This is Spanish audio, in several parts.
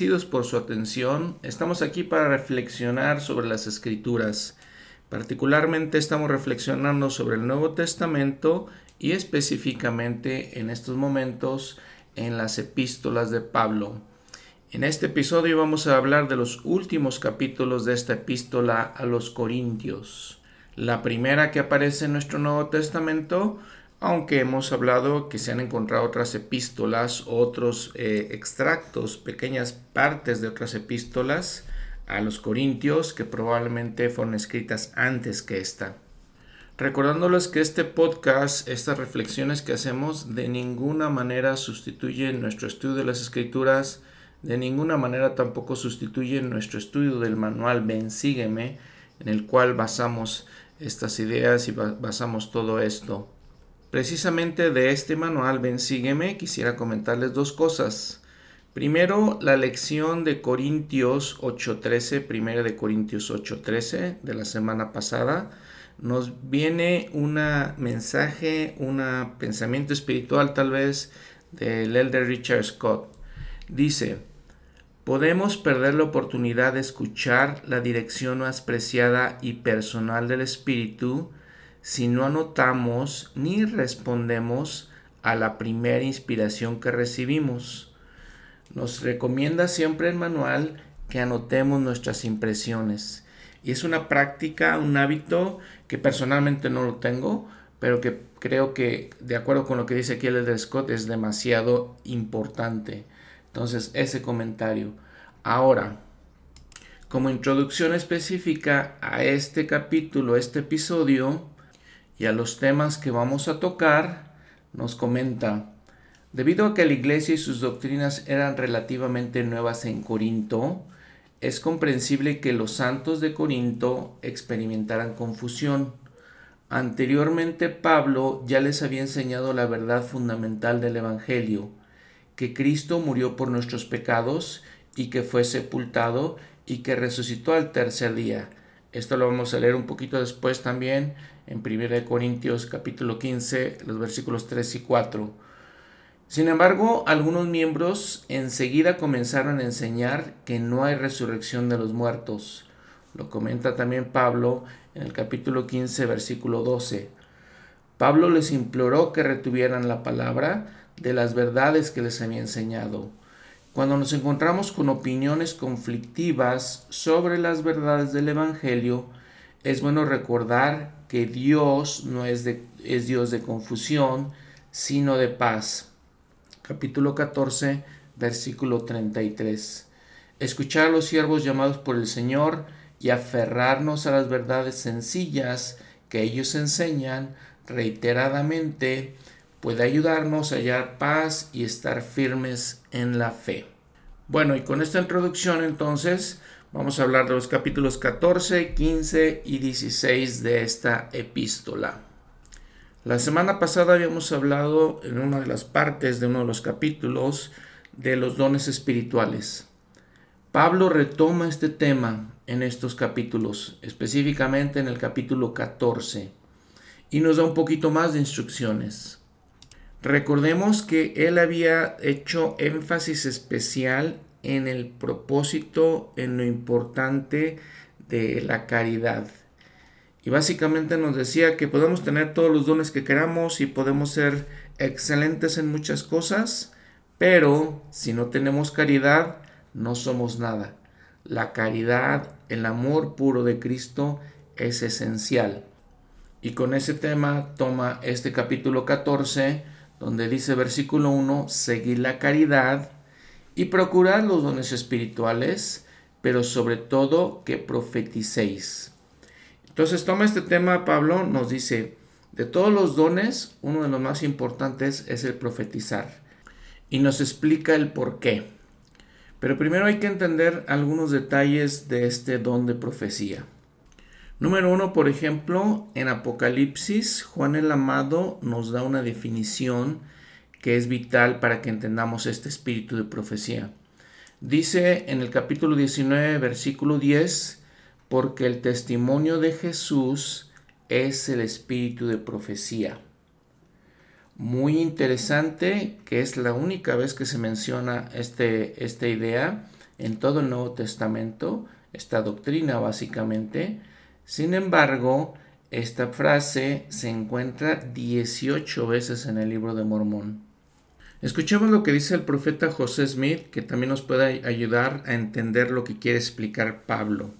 por su atención. Estamos aquí para reflexionar sobre las escrituras. Particularmente estamos reflexionando sobre el Nuevo Testamento y específicamente en estos momentos en las epístolas de Pablo. En este episodio vamos a hablar de los últimos capítulos de esta epístola a los Corintios. La primera que aparece en nuestro Nuevo Testamento aunque hemos hablado que se han encontrado otras epístolas, otros eh, extractos, pequeñas partes de otras epístolas a los Corintios que probablemente fueron escritas antes que esta. Recordándoles que este podcast, estas reflexiones que hacemos, de ninguna manera sustituyen nuestro estudio de las escrituras, de ninguna manera tampoco sustituyen nuestro estudio del manual Ven Sígueme, en el cual basamos estas ideas y basamos todo esto. Precisamente de este manual Ven Sígueme quisiera comentarles dos cosas. Primero, la lección de Corintios 8.13, primera de Corintios 8.13 de la semana pasada, nos viene un mensaje, un pensamiento espiritual tal vez del elder Richard Scott. Dice, podemos perder la oportunidad de escuchar la dirección más preciada y personal del Espíritu si no anotamos ni respondemos a la primera inspiración que recibimos. Nos recomienda siempre el manual que anotemos nuestras impresiones. Y es una práctica, un hábito que personalmente no lo tengo, pero que creo que, de acuerdo con lo que dice aquí el Scott, es demasiado importante. Entonces, ese comentario. Ahora, como introducción específica a este capítulo, este episodio, y a los temas que vamos a tocar, nos comenta, debido a que la iglesia y sus doctrinas eran relativamente nuevas en Corinto, es comprensible que los santos de Corinto experimentaran confusión. Anteriormente Pablo ya les había enseñado la verdad fundamental del Evangelio, que Cristo murió por nuestros pecados y que fue sepultado y que resucitó al tercer día. Esto lo vamos a leer un poquito después también en 1 Corintios capítulo 15, los versículos 3 y 4. Sin embargo, algunos miembros enseguida comenzaron a enseñar que no hay resurrección de los muertos. Lo comenta también Pablo en el capítulo 15, versículo 12. Pablo les imploró que retuvieran la palabra de las verdades que les había enseñado. Cuando nos encontramos con opiniones conflictivas sobre las verdades del Evangelio, es bueno recordar que Dios no es, de, es Dios de confusión, sino de paz. Capítulo 14, versículo 33. Escuchar a los siervos llamados por el Señor y aferrarnos a las verdades sencillas que ellos enseñan reiteradamente puede ayudarnos a hallar paz y estar firmes en la fe. Bueno, y con esta introducción entonces Vamos a hablar de los capítulos 14, 15 y 16 de esta epístola. La semana pasada habíamos hablado en una de las partes de uno de los capítulos de los dones espirituales. Pablo retoma este tema en estos capítulos, específicamente en el capítulo 14, y nos da un poquito más de instrucciones. Recordemos que él había hecho énfasis especial en el propósito, en lo importante de la caridad. Y básicamente nos decía que podemos tener todos los dones que queramos y podemos ser excelentes en muchas cosas, pero si no tenemos caridad, no somos nada. La caridad, el amor puro de Cristo es esencial. Y con ese tema toma este capítulo 14, donde dice versículo 1, seguir la caridad y procurad los dones espirituales, pero sobre todo que profeticéis. Entonces toma este tema, Pablo nos dice, de todos los dones, uno de los más importantes es el profetizar. Y nos explica el por qué. Pero primero hay que entender algunos detalles de este don de profecía. Número uno, por ejemplo, en Apocalipsis, Juan el Amado nos da una definición que es vital para que entendamos este espíritu de profecía. Dice en el capítulo 19, versículo 10, porque el testimonio de Jesús es el espíritu de profecía. muy interesante que es la única vez que se menciona este, esta idea en todo el Nuevo Testamento, esta doctrina básicamente. Sin embargo, esta frase se encuentra 18 veces en el libro de Mormón. Escuchemos lo que dice el profeta José Smith, que también nos puede ayudar a entender lo que quiere explicar Pablo.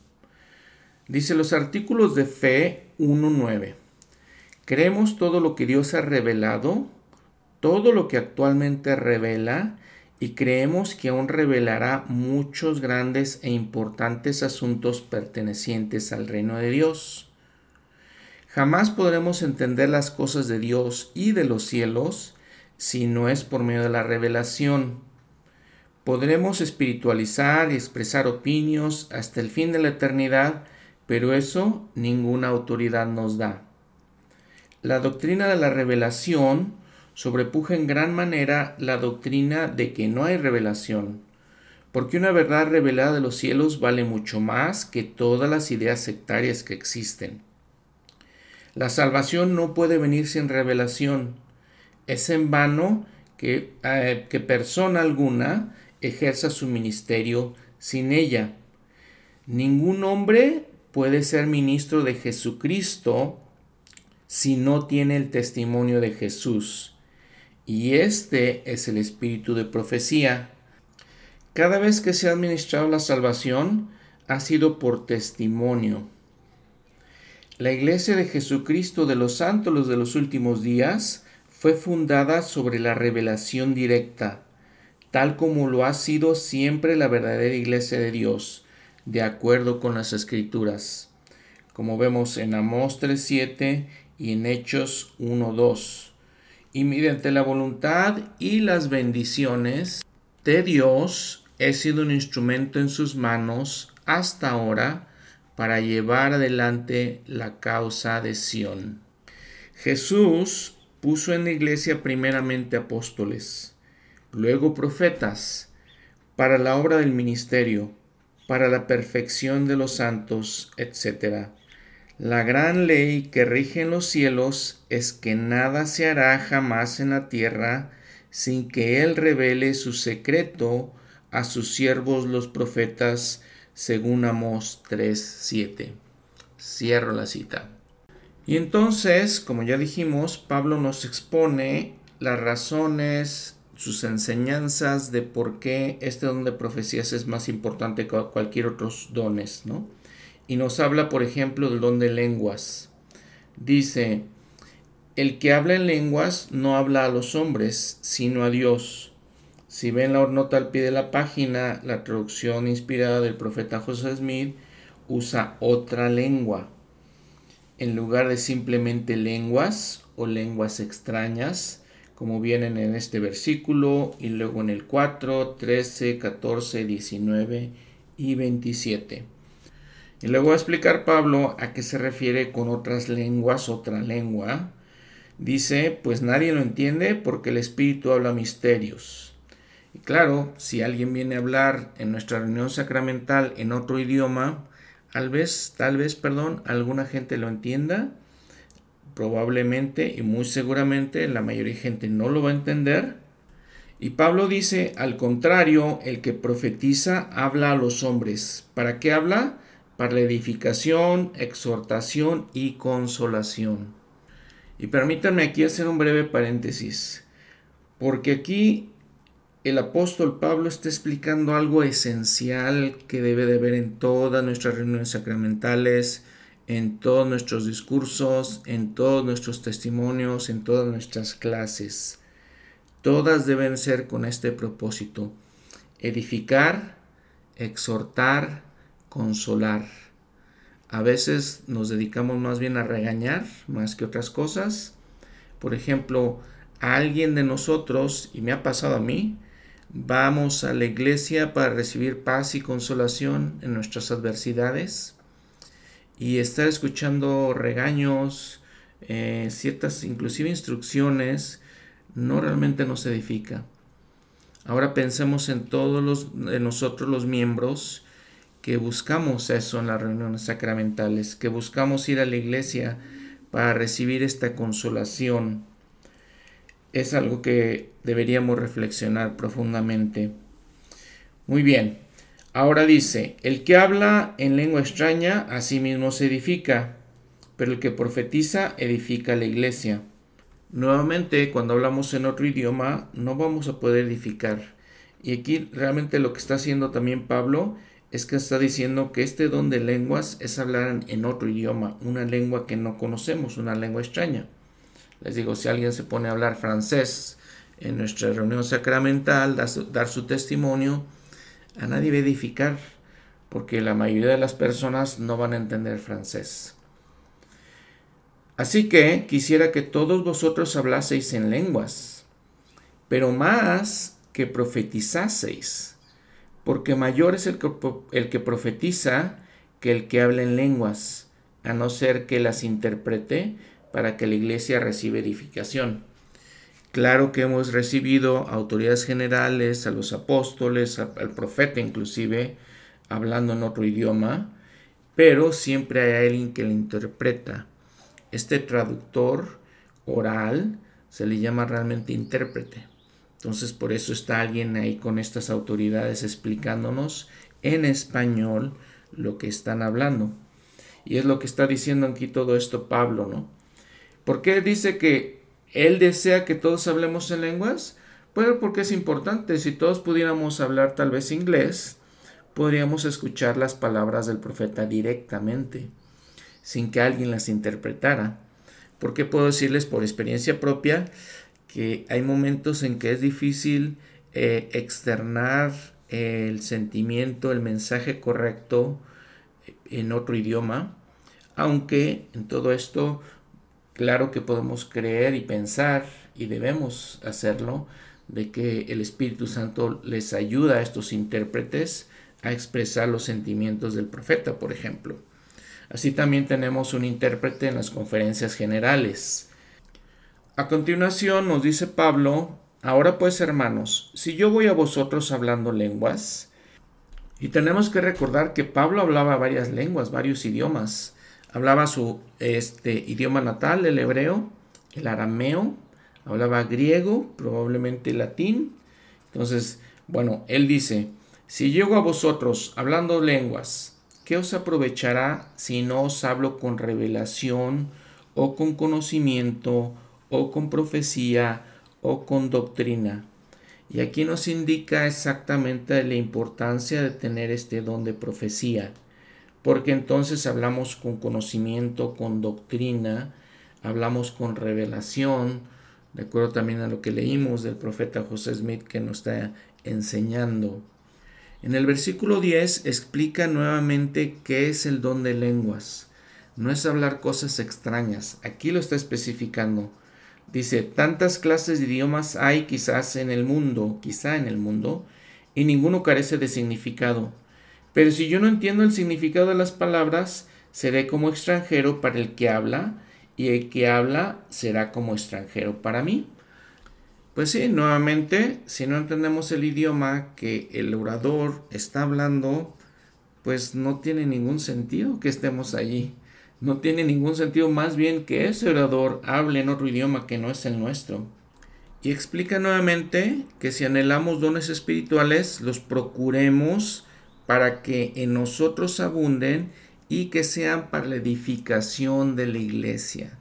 Dice los artículos de fe 1.9. Creemos todo lo que Dios ha revelado, todo lo que actualmente revela, y creemos que aún revelará muchos grandes e importantes asuntos pertenecientes al reino de Dios. Jamás podremos entender las cosas de Dios y de los cielos si no es por medio de la revelación. Podremos espiritualizar y expresar opinios hasta el fin de la eternidad, pero eso ninguna autoridad nos da. La doctrina de la revelación sobrepuja en gran manera la doctrina de que no hay revelación, porque una verdad revelada de los cielos vale mucho más que todas las ideas sectarias que existen. La salvación no puede venir sin revelación. Es en vano que, eh, que persona alguna ejerza su ministerio sin ella. Ningún hombre puede ser ministro de Jesucristo si no tiene el testimonio de Jesús. Y este es el espíritu de profecía. Cada vez que se ha administrado la salvación, ha sido por testimonio. La iglesia de Jesucristo de los santos de los últimos días fue fundada sobre la revelación directa, tal como lo ha sido siempre la verdadera iglesia de Dios, de acuerdo con las escrituras, como vemos en Amós 3.7 y en Hechos 1.2. Y mediante la voluntad y las bendiciones de Dios he sido un instrumento en sus manos hasta ahora para llevar adelante la causa de Sión. Jesús puso en la iglesia primeramente apóstoles, luego profetas, para la obra del ministerio, para la perfección de los santos, etc. La gran ley que rige en los cielos es que nada se hará jamás en la tierra sin que Él revele su secreto a sus siervos los profetas, según Amós 3.7. Cierro la cita. Y entonces, como ya dijimos, Pablo nos expone las razones, sus enseñanzas de por qué este don de profecías es más importante que cualquier otro dones, ¿no? y nos habla, por ejemplo, del don de lenguas. Dice, el que habla en lenguas no habla a los hombres, sino a Dios. Si ven la nota al pie de la página, la traducción inspirada del profeta José Smith usa otra lengua. En lugar de simplemente lenguas o lenguas extrañas, como vienen en este versículo y luego en el 4, 13, 14, 19 y 27. Y luego va a explicar Pablo a qué se refiere con otras lenguas, otra lengua. Dice, pues nadie lo entiende porque el Espíritu habla misterios. Y claro, si alguien viene a hablar en nuestra reunión sacramental en otro idioma, tal vez, tal vez, perdón, alguna gente lo entienda, probablemente y muy seguramente la mayoría de gente no lo va a entender. Y Pablo dice, al contrario, el que profetiza habla a los hombres. ¿Para qué habla? para la edificación, exhortación y consolación. Y permítanme aquí hacer un breve paréntesis, porque aquí el apóstol Pablo está explicando algo esencial que debe de haber en todas nuestras reuniones sacramentales, en todos nuestros discursos, en todos nuestros testimonios, en todas nuestras clases. Todas deben ser con este propósito, edificar, exhortar, consolar. A veces nos dedicamos más bien a regañar más que otras cosas. Por ejemplo, a alguien de nosotros, y me ha pasado a mí, vamos a la iglesia para recibir paz y consolación en nuestras adversidades y estar escuchando regaños, eh, ciertas inclusive instrucciones, no realmente nos edifica. Ahora pensemos en todos los, nosotros los miembros que buscamos eso en las reuniones sacramentales, que buscamos ir a la iglesia para recibir esta consolación. Es algo que deberíamos reflexionar profundamente. Muy bien, ahora dice, el que habla en lengua extraña a sí mismo se edifica, pero el que profetiza edifica la iglesia. Nuevamente, cuando hablamos en otro idioma, no vamos a poder edificar. Y aquí realmente lo que está haciendo también Pablo es que está diciendo que este don de lenguas es hablar en otro idioma, una lengua que no conocemos, una lengua extraña. Les digo, si alguien se pone a hablar francés en nuestra reunión sacramental, dar su, testimonio, a nadie va a edificar, porque la mayoría de las personas no van a entender francés. Así que quisiera que todos vosotros hablaseis en lenguas, pero más que profetizaseis, porque mayor es el que, el que profetiza que el que habla en lenguas, a no ser que las interprete para que la iglesia reciba edificación. Claro que hemos recibido autoridades generales, a los apóstoles, al profeta inclusive, hablando en otro idioma, pero siempre hay alguien que le interpreta. Este traductor oral se le llama realmente intérprete. Entonces por eso está alguien ahí con estas autoridades explicándonos en español lo que están hablando. Y es lo que está diciendo aquí todo esto Pablo, ¿no? ¿Por qué dice que él desea que todos hablemos en lenguas? Pues porque es importante. Si todos pudiéramos hablar tal vez inglés, podríamos escuchar las palabras del profeta directamente, sin que alguien las interpretara. Porque puedo decirles por experiencia propia que hay momentos en que es difícil eh, externar el sentimiento, el mensaje correcto en otro idioma, aunque en todo esto Claro que podemos creer y pensar, y debemos hacerlo, de que el Espíritu Santo les ayuda a estos intérpretes a expresar los sentimientos del profeta, por ejemplo. Así también tenemos un intérprete en las conferencias generales. A continuación nos dice Pablo, ahora pues hermanos, si yo voy a vosotros hablando lenguas, y tenemos que recordar que Pablo hablaba varias lenguas, varios idiomas, hablaba su este, idioma natal, el hebreo, el arameo, hablaba griego, probablemente latín. Entonces, bueno, él dice, si llego a vosotros hablando lenguas, ¿qué os aprovechará si no os hablo con revelación o con conocimiento o con profecía o con doctrina? Y aquí nos indica exactamente la importancia de tener este don de profecía porque entonces hablamos con conocimiento, con doctrina, hablamos con revelación, de acuerdo también a lo que leímos del profeta José Smith que nos está enseñando. En el versículo 10 explica nuevamente qué es el don de lenguas. No es hablar cosas extrañas, aquí lo está especificando. Dice, tantas clases de idiomas hay quizás en el mundo, quizá en el mundo, y ninguno carece de significado. Pero si yo no entiendo el significado de las palabras, seré como extranjero para el que habla, y el que habla será como extranjero para mí. Pues sí, nuevamente, si no entendemos el idioma que el orador está hablando, pues no tiene ningún sentido que estemos allí. No tiene ningún sentido más bien que ese orador hable en otro idioma que no es el nuestro. Y explica nuevamente que si anhelamos dones espirituales, los procuremos para que en nosotros abunden y que sean para la edificación de la iglesia.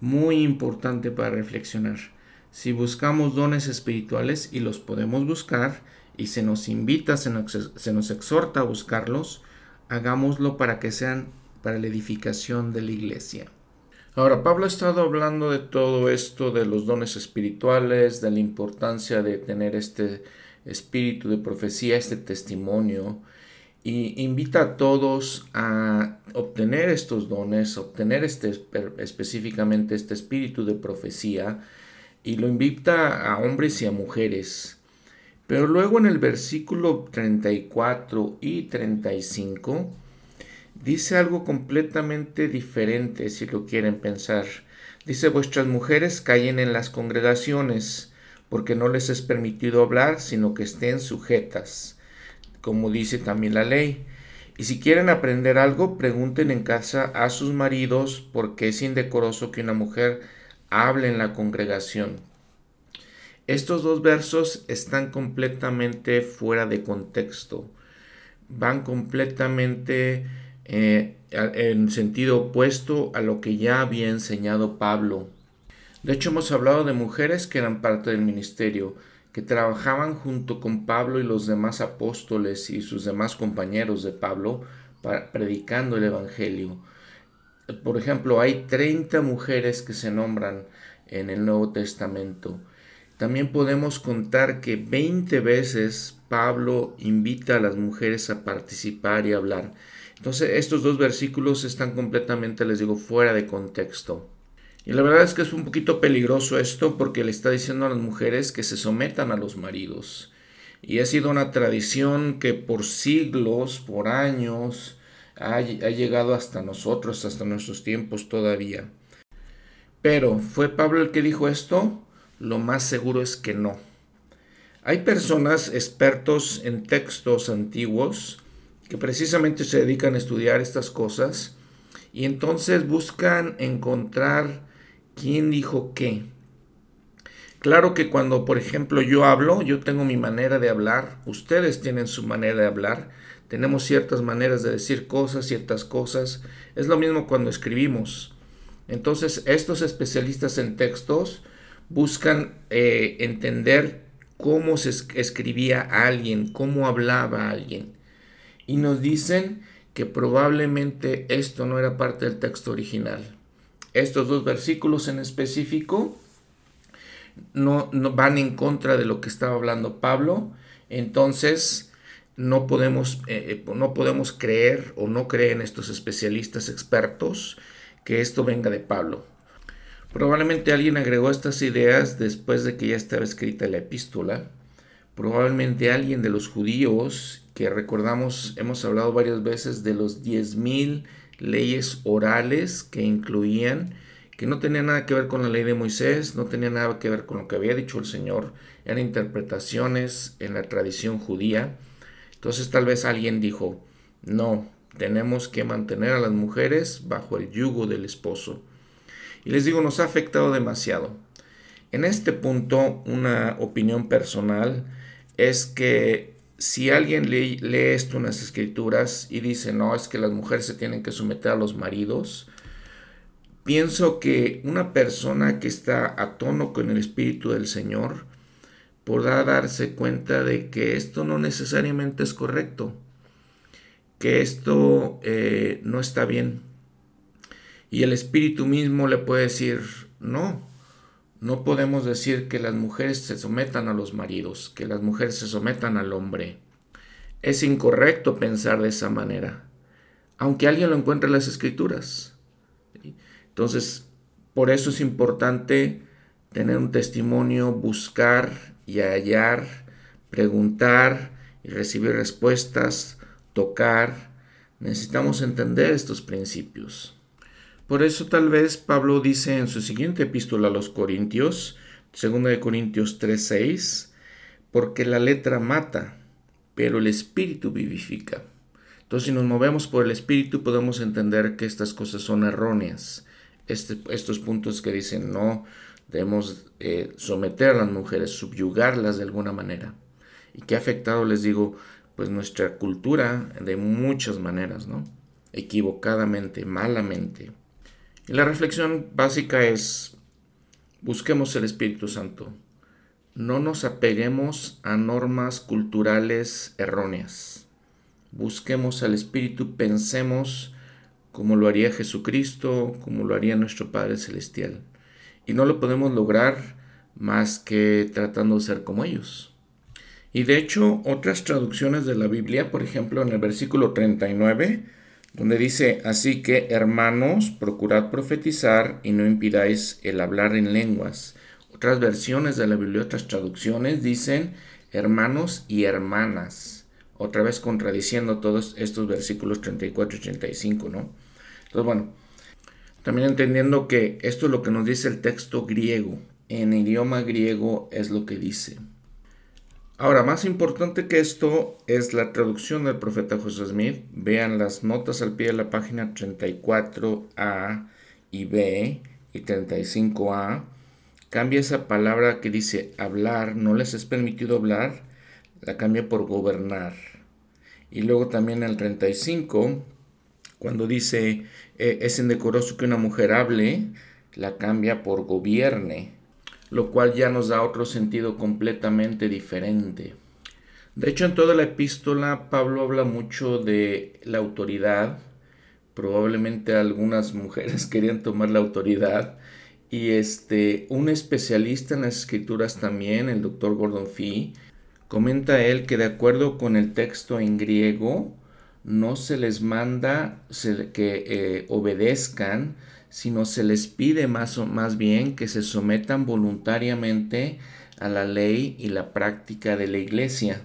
Muy importante para reflexionar. Si buscamos dones espirituales y los podemos buscar y se nos invita, se nos, exhorta a buscarlos, hagámoslo para que sean para la edificación de la iglesia. Ahora, Pablo ha estado hablando de todo esto, de los dones espirituales, de la importancia de tener este espíritu de profecía, este testimonio, y invita a todos a obtener estos dones, obtener este, específicamente este espíritu de profecía, y lo invita a hombres y a mujeres. Pero luego en el versículo 34 y 35 dice algo completamente diferente si lo quieren pensar. Dice, vuestras mujeres callen en las congregaciones, porque no les es permitido hablar, sino que estén sujetas, como dice también la ley. Y si quieren aprender algo, pregunten en casa a sus maridos, porque es indecoroso que una mujer hable en la congregación. Estos dos versos están completamente fuera de contexto, van completamente eh, en sentido opuesto a lo que ya había enseñado Pablo. De hecho, hemos hablado de mujeres que eran parte del ministerio, que trabajaban junto con Pablo y los demás apóstoles y sus demás compañeros de Pablo predicando el Evangelio. Por ejemplo, hay 30 mujeres que se nombran en el Nuevo Testamento. También podemos contar que 20 veces Pablo invita a las mujeres a participar y hablar. Entonces estos dos versículos están completamente, les digo, fuera de contexto. Y la verdad es que es un poquito peligroso esto porque le está diciendo a las mujeres que se sometan a los maridos. Y ha sido una tradición que por siglos, por años, ha, llegado hasta nosotros, hasta nuestros tiempos todavía. Pero, ¿fue Pablo el que dijo esto? Lo más seguro es que no. Hay personas expertos en textos antiguos que precisamente se dedican a estudiar estas cosas y entonces buscan encontrar quién dijo qué. Claro que cuando, por ejemplo, yo hablo, yo tengo mi manera de hablar, ustedes tienen su manera de hablar, tenemos ciertas maneras de decir cosas, ciertas cosas. Es lo mismo cuando escribimos. Entonces, estos especialistas en textos buscan eh, entender cómo se escribía a alguien, cómo hablaba alguien. Y nos dicen que probablemente esto no era parte del texto original. Estos dos versículos en específico no, van en contra de lo que estaba hablando Pablo. Entonces, no podemos, eh, eh, no podemos creer o no creen estos especialistas expertos que esto venga de Pablo. Probablemente alguien agregó estas ideas después de que ya estaba escrita la epístola. Probablemente alguien de los judíos, que recordamos, hemos hablado varias veces de los 10.000 leyes orales que incluían, que no tenían nada que ver con la ley de Moisés, no tenían nada que ver con lo que había dicho el Señor, eran interpretaciones en la tradición judía entonces tal vez alguien dijo, no, tenemos que mantener a las mujeres bajo el yugo del esposo. Y les digo, nos ha afectado demasiado. En este punto, una opinión personal es que si alguien lee, esto en las escrituras y dice, no, es que las mujeres se tienen que someter a los maridos, pienso que una persona que está a tono con el Espíritu del Señor podrá darse cuenta de que esto no necesariamente es correcto, que esto eh, no está bien. Y el espíritu mismo le puede decir, no, no podemos decir que las mujeres se sometan a los maridos, que las mujeres se sometan al hombre. Es incorrecto pensar de esa manera, aunque alguien lo encuentre en las escrituras. Entonces, por eso es importante tener un testimonio, buscar y hallar, preguntar y recibir respuestas, tocar. Necesitamos entender estos principios. Por eso tal vez Pablo dice en su siguiente epístola a los Corintios, 2 de Corintios 3:6, porque la letra mata, pero el espíritu vivifica. Entonces si nos movemos por el espíritu podemos entender que estas cosas son erróneas. Este, estos puntos que dicen no, Debemos eh, someter a las mujeres, subyugarlas de alguna manera. ¿Y qué ha afectado, les digo, pues nuestra cultura de muchas maneras, ¿no? Equivocadamente, malamente. Y la reflexión básica es, busquemos el Espíritu Santo. No nos apeguemos a normas culturales erróneas. Busquemos al Espíritu, pensemos como lo haría Jesucristo, como lo haría nuestro Padre Celestial. Y no lo podemos lograr más que tratando de ser como ellos. Y de hecho, otras traducciones de la Biblia, por ejemplo, en el versículo 39, donde dice, así que hermanos, procurad profetizar y no impidáis el hablar en lenguas. Otras versiones de la Biblia, otras traducciones dicen hermanos y hermanas. Otra vez contradiciendo todos estos versículos 34 y 35, ¿no? Entonces, bueno, también entendiendo que esto es lo que nos dice el texto griego. En idioma griego es lo que dice. Ahora, más importante que esto es la traducción del profeta José Smith. Vean las notas al pie de la página 34A y B y 35A. cambia esa palabra que dice hablar, no les es permitido hablar, la cambia por gobernar. Y luego también el 35, cuando dice eh, es indecoroso que una mujer hable, la cambia por gobierne, lo cual ya nos da otro sentido completamente diferente. De hecho, en toda la epístola Pablo habla mucho de la autoridad. Probablemente algunas mujeres querían tomar la autoridad. Y este, un especialista en las escrituras también, el doctor Gordon Fee, comenta él que de acuerdo con el texto en griego, no se les manda que eh, obedezcan, sino se les pide más, o, más bien que se sometan voluntariamente a la ley y la práctica de la iglesia.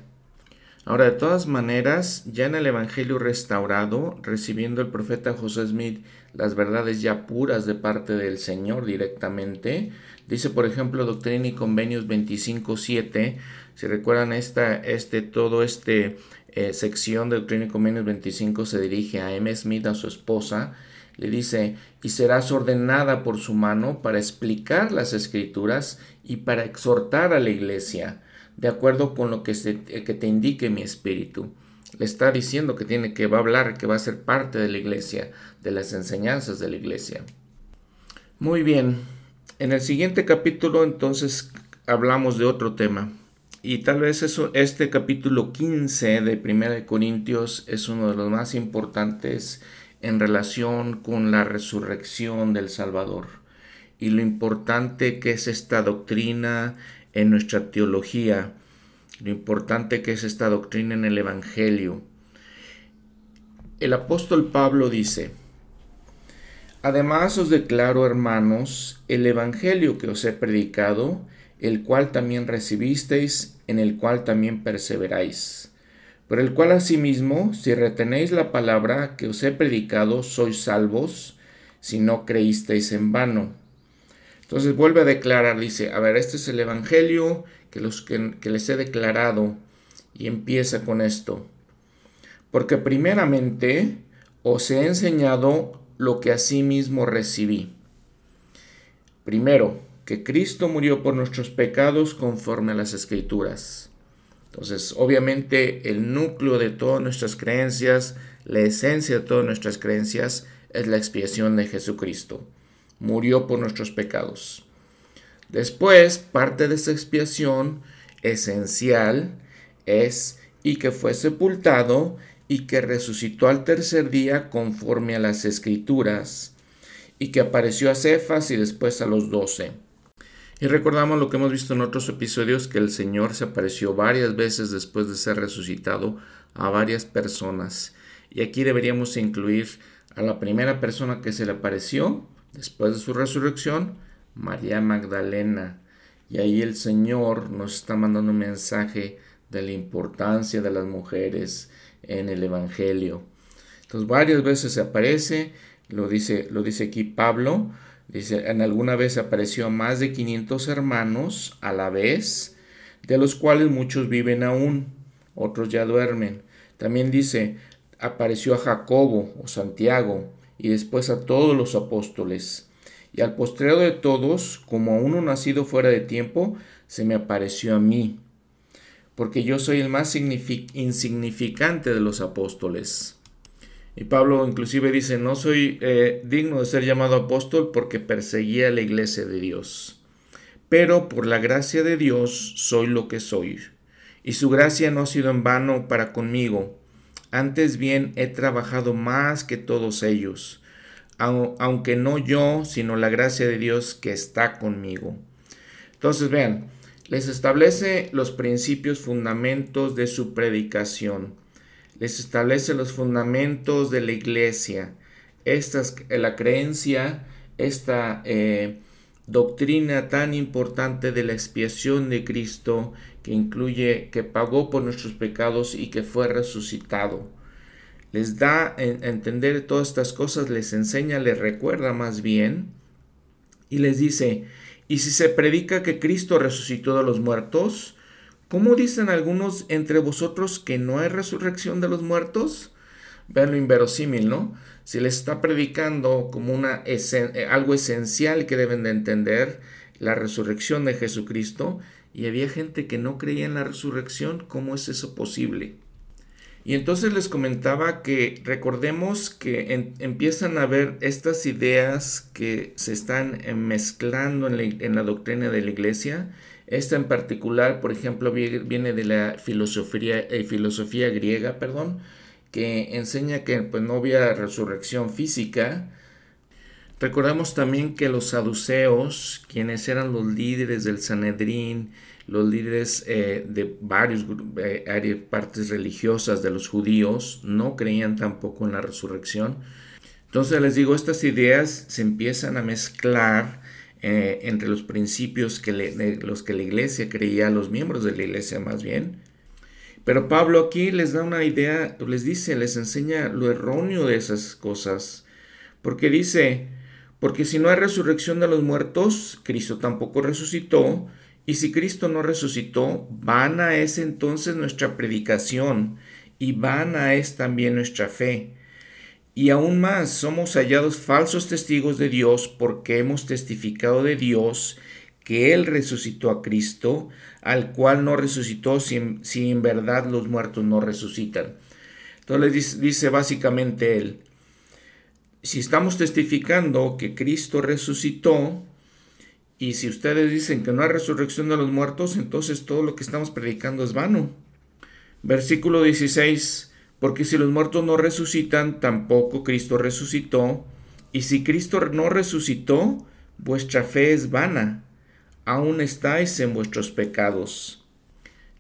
Ahora, de todas maneras, ya en el Evangelio restaurado, recibiendo el profeta José Smith las verdades ya puras de parte del Señor directamente, dice por ejemplo Doctrina y Convenios 25.7, si recuerdan esta, este, todo este eh, sección de Doctrina y Convenios 25 se dirige a M. Smith, a su esposa, le dice, y serás ordenada por su mano para explicar las escrituras y para exhortar a la iglesia, de acuerdo con lo que, eh, que te indique mi espíritu. Le está diciendo que tiene que va a hablar, que va a ser parte de la iglesia, de las enseñanzas de la iglesia. Muy bien, en el siguiente capítulo entonces hablamos de otro tema. Y tal vez eso, este capítulo 15 de Primera de Corintios es uno de los más importantes en relación con la resurrección del Salvador y lo importante que es esta doctrina en nuestra teología, lo importante que es esta doctrina en el Evangelio. El apóstol Pablo dice, Además os declaro, hermanos, el Evangelio que os he predicado, el cual también recibisteis, en el cual también perseveráis. Por el cual asimismo, si retenéis la palabra que os he predicado, sois salvos, si no creísteis en vano. Entonces vuelve a declarar, dice, a ver, este es el Evangelio que, los que, les he declarado, y empieza con esto. Porque primeramente os he enseñado lo que asimismo recibí. Primero, que Cristo murió por nuestros pecados conforme a las escrituras. Entonces, obviamente, el núcleo de todas nuestras creencias, la esencia de todas nuestras creencias, es la expiación de Jesucristo. Murió por nuestros pecados. Después, parte de esa expiación esencial es y que fue sepultado y que resucitó al tercer día conforme a las escrituras y que apareció a Cefas y después a los doce. Y recordamos lo que hemos visto en otros episodios, que el Señor se apareció varias veces después de ser resucitado a varias personas. Y aquí deberíamos incluir a la primera persona que se le apareció después de su resurrección, María Magdalena. Y ahí el Señor nos está mandando un mensaje de la importancia de las mujeres en el Evangelio. Entonces varias veces se aparece, lo dice, lo dice aquí Pablo, Dice, en alguna vez apareció más de 500 hermanos a la vez, de los cuales muchos viven aún, otros ya duermen. También dice, apareció a Jacobo o Santiago y después a todos los apóstoles. Y al postrero de todos, como a uno nacido fuera de tiempo, se me apareció a mí, porque yo soy el más insignificante de los apóstoles. Y Pablo inclusive dice, no soy eh, digno de ser llamado apóstol porque perseguía la iglesia de Dios. Pero por la gracia de Dios soy lo que soy. Y su gracia no ha sido en vano para conmigo. Antes bien he trabajado más que todos ellos, aunque no yo, sino la gracia de Dios que está conmigo. Entonces vean, les establece los principios fundamentos de su predicación les establece los fundamentos de la iglesia. Esta es la creencia, esta eh, doctrina tan importante de la expiación de Cristo que incluye que pagó por nuestros pecados y que fue resucitado. Les da a entender todas estas cosas, les enseña, les recuerda más bien y les dice, ¿y si se predica que Cristo resucitó de los muertos? ¿Cómo dicen algunos entre vosotros que no hay resurrección de los muertos? Vean lo inverosímil, ¿no? Si les está predicando como una eh, algo esencial que deben de entender, la resurrección de Jesucristo y había gente que no creía en la resurrección. ¿Cómo es eso posible? Y entonces les comentaba que recordemos que empiezan a ver estas ideas que se están mezclando en la, doctrina de la iglesia. Esta en particular, por ejemplo, viene de la filosofía, eh, filosofía griega, perdón, que enseña que pues, no había resurrección física. Recordamos también que los saduceos, quienes eran los líderes del Sanedrín, los líderes eh, de varios eh, partes religiosas de los judíos no creían tampoco en la resurrección. Entonces les digo, estas ideas se empiezan a mezclar eh, entre los principios que de los que la iglesia creía, los miembros de la iglesia más bien. Pero Pablo aquí les da una idea, les dice, les enseña lo erróneo de esas cosas. Porque dice, porque si no hay resurrección de los muertos, Cristo tampoco resucitó, y si Cristo no resucitó, vana es entonces nuestra predicación y vana es también nuestra fe. Y aún más, somos hallados falsos testigos de Dios porque hemos testificado de Dios que Él resucitó a Cristo, al cual no resucitó si, en verdad los muertos no resucitan. Entonces dice, dice básicamente Él, si estamos testificando que Cristo resucitó, y si ustedes dicen que no hay resurrección de los muertos, entonces todo lo que estamos predicando es vano. Versículo 16. Porque si los muertos no resucitan, tampoco Cristo resucitó. Y si Cristo no resucitó, vuestra fe es vana. Aún estáis en vuestros pecados.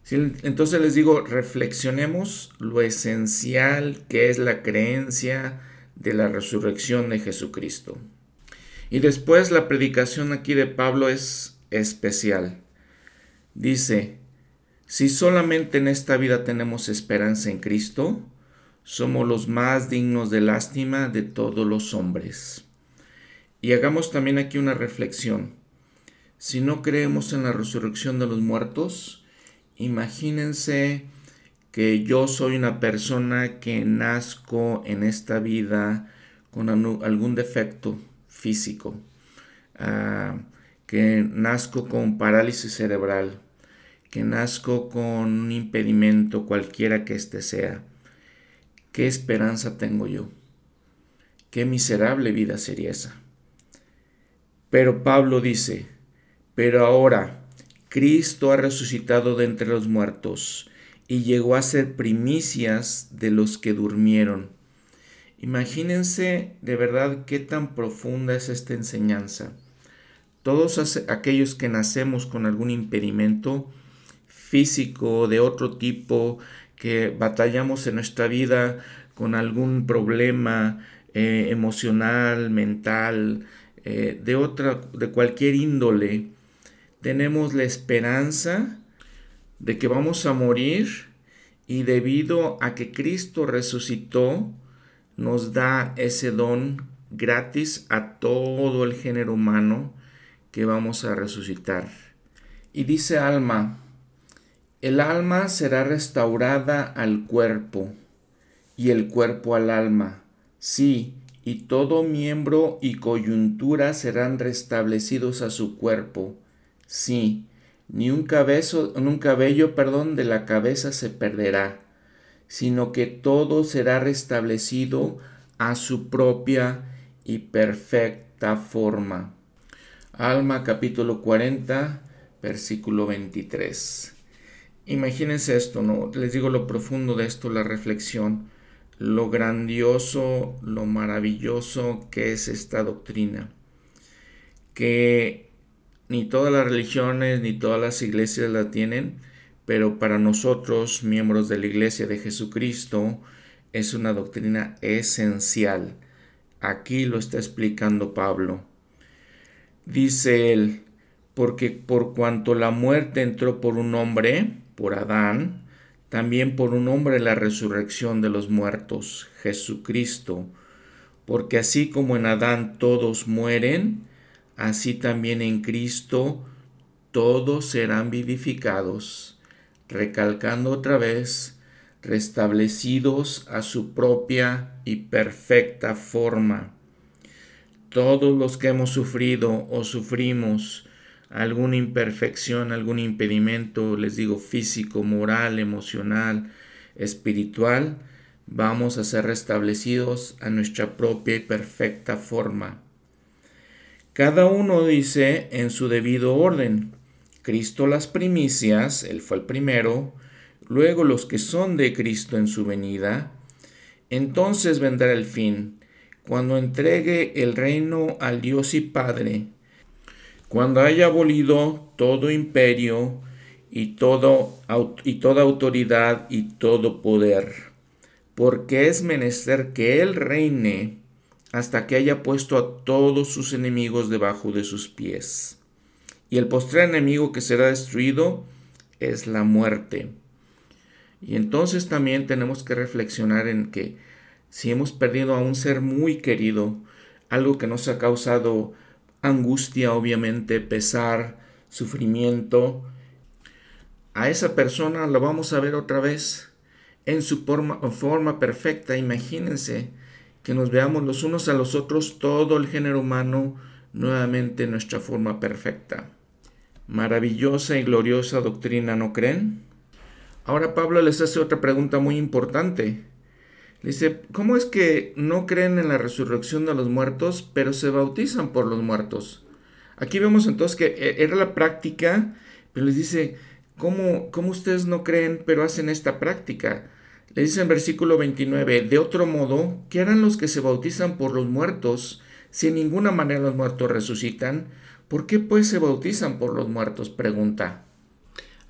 Entonces les digo, reflexionemos lo esencial que es la creencia de la resurrección de Jesucristo. Y después la predicación aquí de Pablo es especial. Dice, si solamente en esta vida tenemos esperanza en Cristo, somos los más dignos de lástima de todos los hombres. Y hagamos también aquí una reflexión. Si no creemos en la resurrección de los muertos, imagínense que yo soy una persona que nazco en esta vida con algún defecto, físico, ah, que nazco con parálisis cerebral, que nazco con un impedimento cualquiera que éste sea. ¿Qué esperanza tengo yo? Qué miserable vida sería esa. Pero Pablo dice, pero ahora Cristo ha resucitado de entre los muertos y llegó a ser primicias de los que durmieron. Imagínense de verdad qué tan profunda es esta enseñanza. Todos aquellos que nacemos con algún impedimento físico de otro tipo, que batallamos en nuestra vida con algún problema eh, emocional, mental, eh, de otra, de cualquier índole, tenemos la esperanza de que vamos a morir y debido a que Cristo resucitó, nos da ese don gratis a todo el género humano que vamos a resucitar. Y dice alma, el alma será restaurada al cuerpo y el cuerpo al alma. Sí, y todo miembro y coyuntura serán restablecidos a su cuerpo. Sí, ni un, cabezo, un cabello perdón, de la cabeza se perderá sino que todo será restablecido a su propia y perfecta forma. Alma capítulo 40, versículo 23. Imagínense esto, ¿no? Les digo lo profundo de esto, la reflexión, lo grandioso, lo maravilloso que es esta doctrina. Que ni todas las religiones ni todas las iglesias la tienen, pero para nosotros, miembros de la Iglesia de Jesucristo, es una doctrina esencial. Aquí lo está explicando Pablo. Dice él, porque por cuanto la muerte entró por un hombre, por Adán, también por un hombre la resurrección de los muertos, Jesucristo, porque así como en Adán todos mueren, así también en Cristo todos serán vivificados recalcando otra vez, restablecidos a su propia y perfecta forma. Todos los que hemos sufrido o sufrimos alguna imperfección, algún impedimento, les digo, físico, moral, emocional, espiritual, vamos a ser restablecidos a nuestra propia y perfecta forma. Cada uno dice en su debido orden. Cristo las primicias, Él fue el primero, luego los que son de Cristo en su venida, entonces vendrá el fin, cuando entregue el reino al Dios y Padre, cuando haya abolido todo imperio y, todo, y toda autoridad y todo poder, porque es menester que Él reine hasta que haya puesto a todos sus enemigos debajo de sus pies. Y el postrer enemigo que será destruido es la muerte. Y entonces también tenemos que reflexionar en que si hemos perdido a un ser muy querido, algo que nos ha causado angustia, obviamente, pesar, sufrimiento, a esa persona la vamos a ver otra vez en su forma, forma perfecta. Imagínense que nos veamos los unos a los otros, todo el género humano, nuevamente en nuestra forma perfecta. Maravillosa y gloriosa doctrina, ¿no creen? Ahora Pablo les hace otra pregunta muy importante. Dice, ¿cómo es que no creen en la resurrección de los muertos, pero se bautizan por los muertos? Aquí vemos entonces que e, era la práctica, pero les dice, ¿cómo, cómo ustedes no creen, pero hacen esta práctica? Le dice en versículo 29, de otro modo, ¿qué harán los que se bautizan por los muertos si en ninguna manera los muertos resucitan? ¿Por qué pues se bautizan por los muertos? pregunta.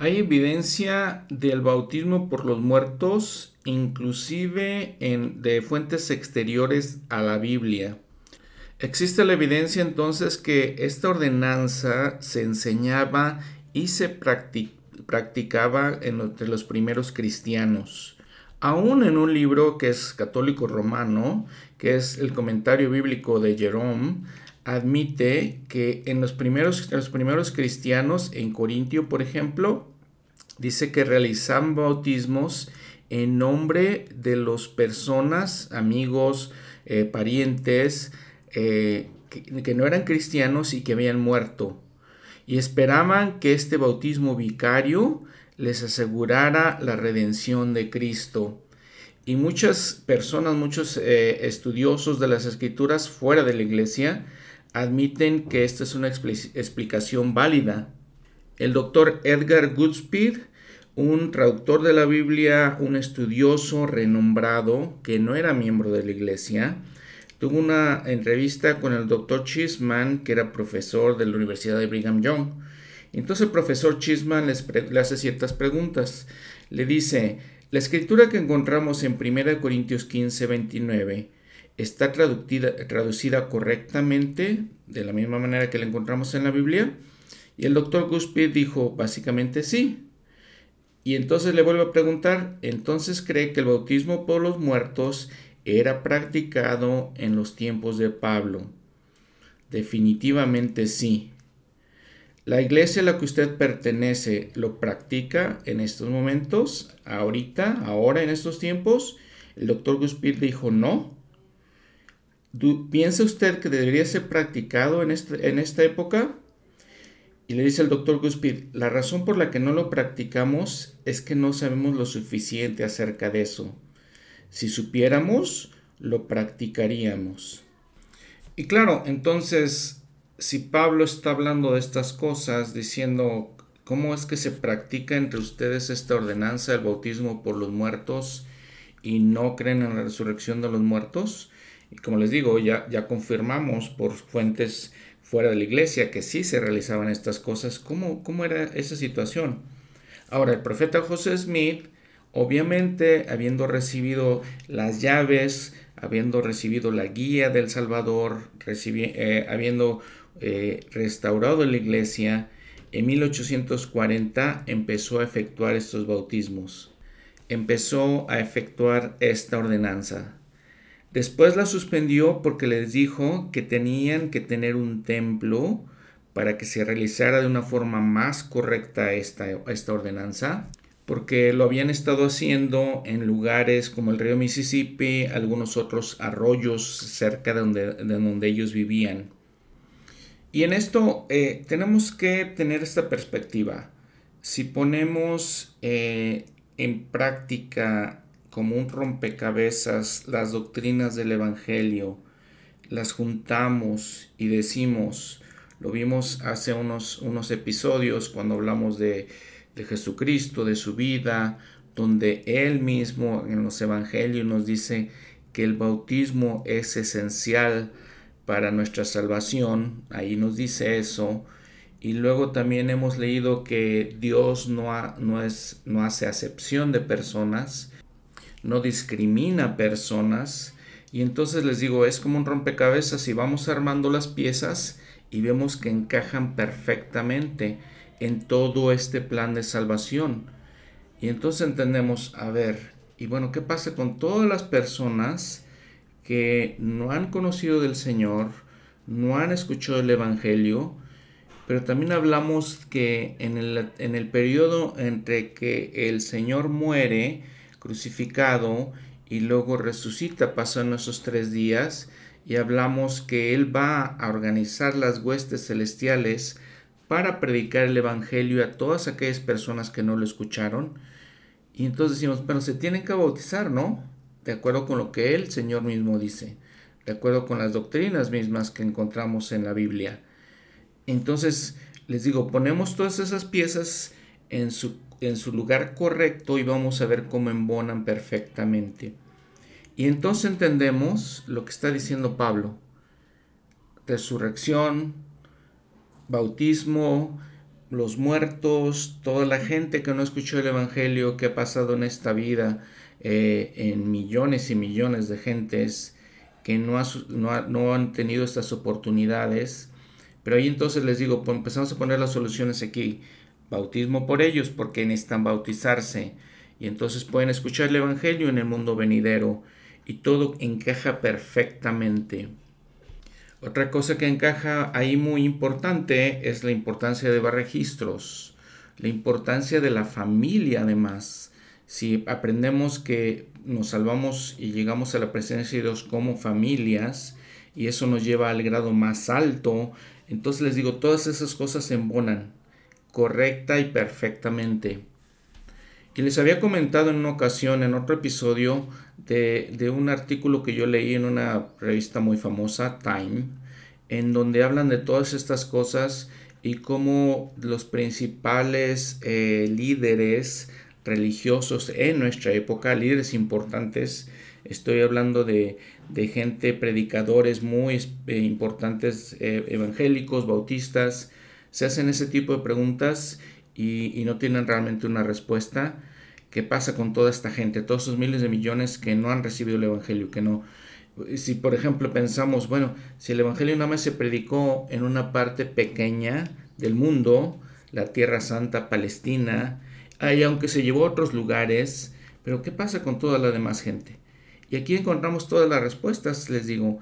Hay evidencia del bautismo por los muertos, inclusive en, de fuentes exteriores a la Biblia. Existe la evidencia entonces que esta ordenanza se enseñaba y se practicaba entre los primeros cristianos aún en un libro que es católico romano, que es el comentario bíblico de Jerome, admite que en los primeros, los primeros cristianos, en Corintio, por ejemplo, dice que realizaban bautismos en nombre de las personas, amigos, eh, parientes, eh, que no eran cristianos y que habían muerto. Y esperaban que este bautismo vicario les asegurara la redención de Cristo. Y muchas personas, muchos eh, estudiosos de las escrituras fuera de la iglesia admiten que esta es una explicación válida. El doctor Edgar Goodspeed, un traductor de la Biblia, un estudioso renombrado que no era miembro de la iglesia, tuvo una entrevista con el doctor Chisman, que era profesor de la Universidad de Brigham Young. Entonces el profesor Chisman le hace ciertas preguntas. Le dice, la escritura que encontramos en 1 Corintios 15, 29 está traducida correctamente, de la misma manera que la encontramos en la Biblia. Y el doctor Guspid dijo, básicamente sí. Y entonces le vuelvo a preguntar, ¿entonces cree que el bautismo por los muertos era practicado en los tiempos de Pablo? Definitivamente sí. La iglesia a la que usted pertenece lo practica en estos momentos, ahorita, ahora en estos tiempos. El doctor Guspir dijo no. ¿Piensa usted que debería ser practicado en, este, en esta época? Y le dice el doctor Guspir, la razón por la que no lo practicamos es que no sabemos lo suficiente acerca de eso. Si supiéramos, lo practicaríamos. Y claro, entonces si Pablo está hablando de estas cosas, diciendo cómo es que se practica entre ustedes esta ordenanza del bautismo por los muertos y no creen en la resurrección de los muertos, y como les digo, ya, ya confirmamos por fuentes fuera de la iglesia que sí se realizaban estas cosas, ¿cómo, cómo era esa situación? Ahora, el profeta José Smith, obviamente, habiendo recibido las llaves, habiendo recibido la guía del Salvador, eh, habiendo eh, restaurado la iglesia, en 1840 empezó a efectuar estos bautismos. Empezó a efectuar esta ordenanza. Después la suspendió porque les dijo que tenían que tener un templo para que se realizara de una forma más correcta esta, ordenanza, porque lo habían estado haciendo en lugares como el río Mississippi, algunos otros arroyos cerca de donde, de donde ellos vivían. Y en esto eh, tenemos que tener esta perspectiva. Si ponemos eh, en práctica como un rompecabezas las doctrinas del Evangelio, las juntamos y decimos, lo vimos hace unos, unos episodios cuando hablamos de, de Jesucristo, de su vida, donde Él mismo en los Evangelios nos dice que el bautismo es esencial para nuestra salvación, ahí nos dice eso, y luego también hemos leído que Dios no, no, es, no hace acepción de personas, no discrimina personas, y entonces les digo, es como un rompecabezas y vamos armando las piezas y vemos que encajan perfectamente en todo este plan de salvación. Y entonces entendemos, a ver, y bueno, ¿qué pasa con todas las personas que no han conocido del Señor, no han escuchado el Evangelio? Pero también hablamos que en el, en el periodo entre que el Señor muere crucificado y luego resucita, pasan esos tres días, y hablamos que Él va a organizar las huestes celestiales para predicar el Evangelio a todas aquellas personas que no lo escucharon y entonces decimos, bueno, se tienen que bautizar, ¿no? De acuerdo con lo que el Señor mismo dice, de acuerdo con las doctrinas mismas que encontramos en la Biblia. Entonces, les digo, ponemos todas esas piezas en su, en su lugar correcto y vamos a ver cómo embonan perfectamente. Y entonces entendemos lo que está diciendo Pablo. Resurrección, bautismo, los muertos, toda la gente que no escuchó el Evangelio que ha pasado en esta vida, eh, en millones y millones de gentes que no, no, han tenido estas oportunidades. Pero ahí entonces les digo, empezamos a poner las soluciones aquí. Bautismo por ellos porque necesitan bautizarse. Y entonces pueden escuchar el Evangelio en el mundo venidero. Y todo encaja perfectamente. Otra cosa que encaja ahí muy importante es la importancia de registros, la importancia de la familia además. Si aprendemos que nos salvamos y llegamos a la presencia de Dios como familias y eso nos lleva al grado más alto, entonces les digo, todas esas cosas se embonan correcta y perfectamente. Y les había comentado en una ocasión, en otro episodio, de, un artículo que yo leí en una revista muy famosa, Time, en donde hablan de todas estas cosas y cómo los principales eh, líderes religiosos en nuestra época, líderes importantes, estoy hablando de, gente, predicadores muy eh, importantes, eh, evangélicos, bautistas, se hacen ese tipo de preguntas y, y no tienen realmente una respuesta. ¿Qué pasa con toda esta gente, todos esos miles de millones que no han recibido el Evangelio, que no... Si por ejemplo pensamos, bueno, si el Evangelio nada más se predicó en una parte pequeña del mundo, la Tierra Santa, Palestina, y aunque se llevó a otros lugares, pero ¿qué pasa con toda la demás gente? Y aquí encontramos todas las respuestas, les digo,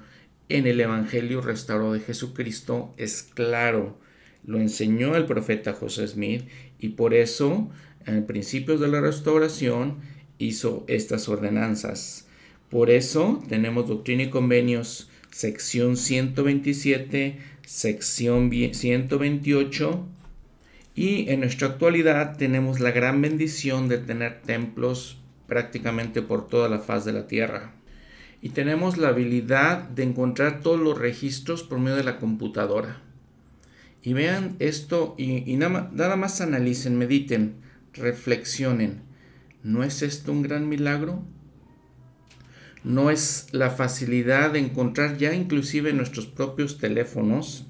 en el Evangelio restaurado de Jesucristo es claro, lo enseñó el profeta José Smith y por eso en principios de la restauración hizo estas ordenanzas. Por eso tenemos Doctrina y Convenios, sección 127, sección 128, y en nuestra actualidad tenemos la gran bendición de tener templos prácticamente por toda la faz de la tierra. Y tenemos la habilidad de encontrar todos los registros por medio de la computadora. Y vean esto y, nada, nada más analicen, mediten reflexionen, ¿no es esto un gran milagro? ¿No es la facilidad de encontrar ya inclusive en nuestros propios teléfonos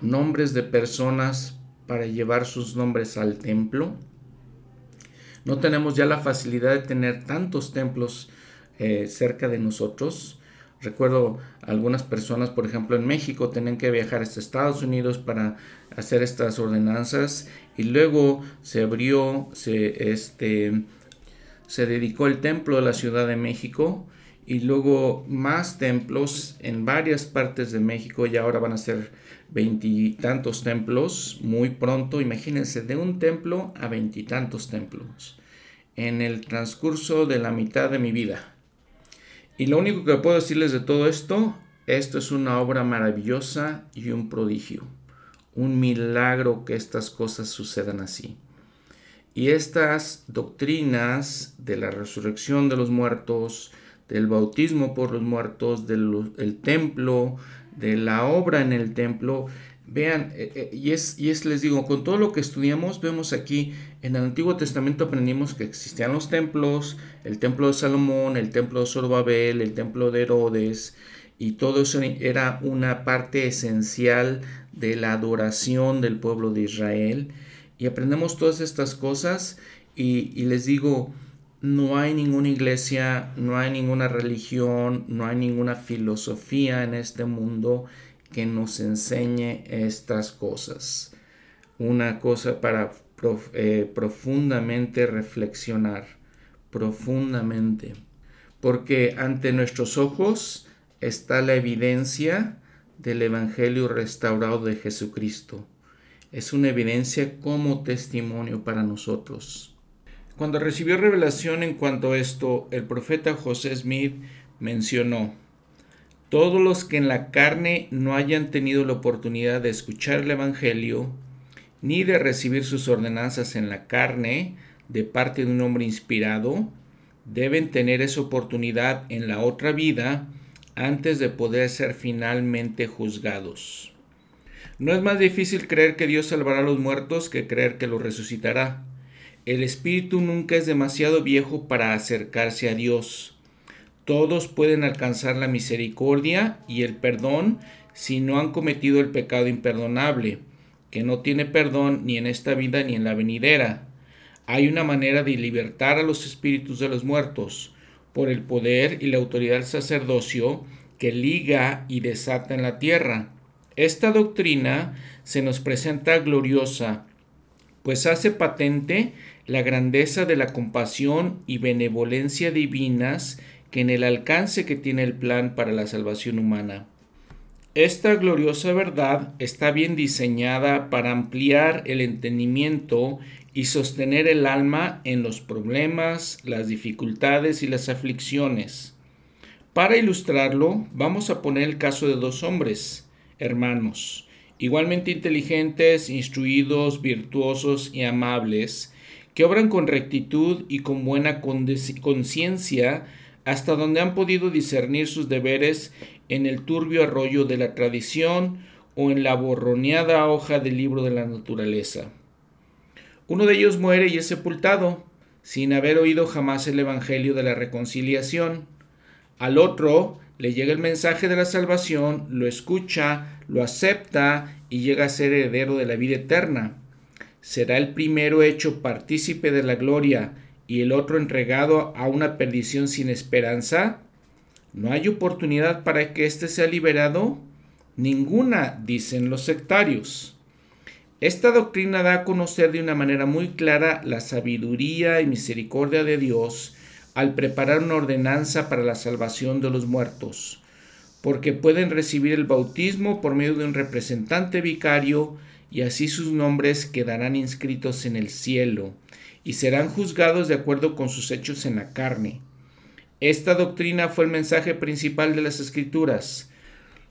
nombres de personas para llevar sus nombres al templo? ¿No tenemos ya la facilidad de tener tantos templos eh, cerca de nosotros? Recuerdo algunas personas, por ejemplo, en México, tenían que viajar a Estados Unidos para hacer estas ordenanzas y luego se abrió, se, este, se dedicó el templo de la Ciudad de México y luego más templos en varias partes de México y ahora van a ser veintitantos templos muy pronto. Imagínense, de un templo a veintitantos templos en el transcurso de la mitad de mi vida. Y lo único que puedo decirles de todo esto esto es una obra maravillosa y un prodigio, un milagro que estas cosas sucedan así. Y estas doctrinas de la resurrección de los muertos, del bautismo por los muertos, del templo, de la obra en el templo, vean, eh, eh, y, es, y es, les digo, con todo lo que estudiamos, vemos aquí, en el Antiguo Testamento aprendimos que existían los templos, el templo de Salomón, el templo de Zorobabel, el templo de Herodes, y todo eso era una parte esencial de la adoración del pueblo de Israel y aprendemos todas estas cosas y, les digo, no hay ninguna iglesia, no hay ninguna religión, no hay ninguna filosofía en este mundo que nos enseñe estas cosas. Una cosa para eh, profundamente reflexionar, profundamente, porque ante nuestros ojos está la evidencia del Evangelio restaurado de Jesucristo es una evidencia como testimonio para nosotros. Cuando recibió revelación en cuanto a esto, el profeta José Smith mencionó, todos los que en la carne no hayan tenido la oportunidad de escuchar el Evangelio, ni de recibir sus ordenanzas en la carne de parte de un hombre inspirado, deben tener esa oportunidad en la otra vida antes de poder ser finalmente juzgados. No es más difícil creer que Dios salvará a los muertos que creer que los resucitará. El espíritu nunca es demasiado viejo para acercarse a Dios. Todos pueden alcanzar la misericordia y el perdón si no han cometido el pecado imperdonable, que no tiene perdón ni en esta vida ni en la venidera. Hay una manera de libertar a los espíritus de los muertos por el poder y la autoridad del sacerdocio que liga y desata en la tierra. Esta doctrina se nos presenta gloriosa, pues hace patente la grandeza de la compasión y benevolencia divinas que en el alcance que tiene el plan para la salvación humana. Esta gloriosa verdad está bien diseñada para ampliar el entendimiento y sostener el alma en los problemas, las dificultades y las aflicciones. Para ilustrarlo, vamos a poner el caso de dos hombres, hermanos, igualmente inteligentes, instruidos, virtuosos y amables, que obran con rectitud y con buena conciencia hasta donde han podido discernir sus deberes en el turbio arroyo de la tradición o en la borroneada hoja del libro de la naturaleza. Uno de ellos muere y es sepultado, sin haber oído jamás el Evangelio de la reconciliación. Al otro le llega el mensaje de la salvación, lo escucha, lo acepta y llega a ser heredero de la vida eterna. ¿Será el primero hecho partícipe de la gloria y el otro entregado a una perdición sin esperanza? ¿No hay oportunidad para que éste sea liberado? Ninguna, dicen los sectarios. Esta doctrina da a conocer de una manera muy clara la sabiduría y misericordia de Dios al preparar una ordenanza para la salvación de los muertos, porque pueden recibir el bautismo por medio de un representante vicario y así sus nombres quedarán inscritos en el cielo y serán juzgados de acuerdo con sus hechos en la carne. Esta doctrina fue el mensaje principal de las escrituras.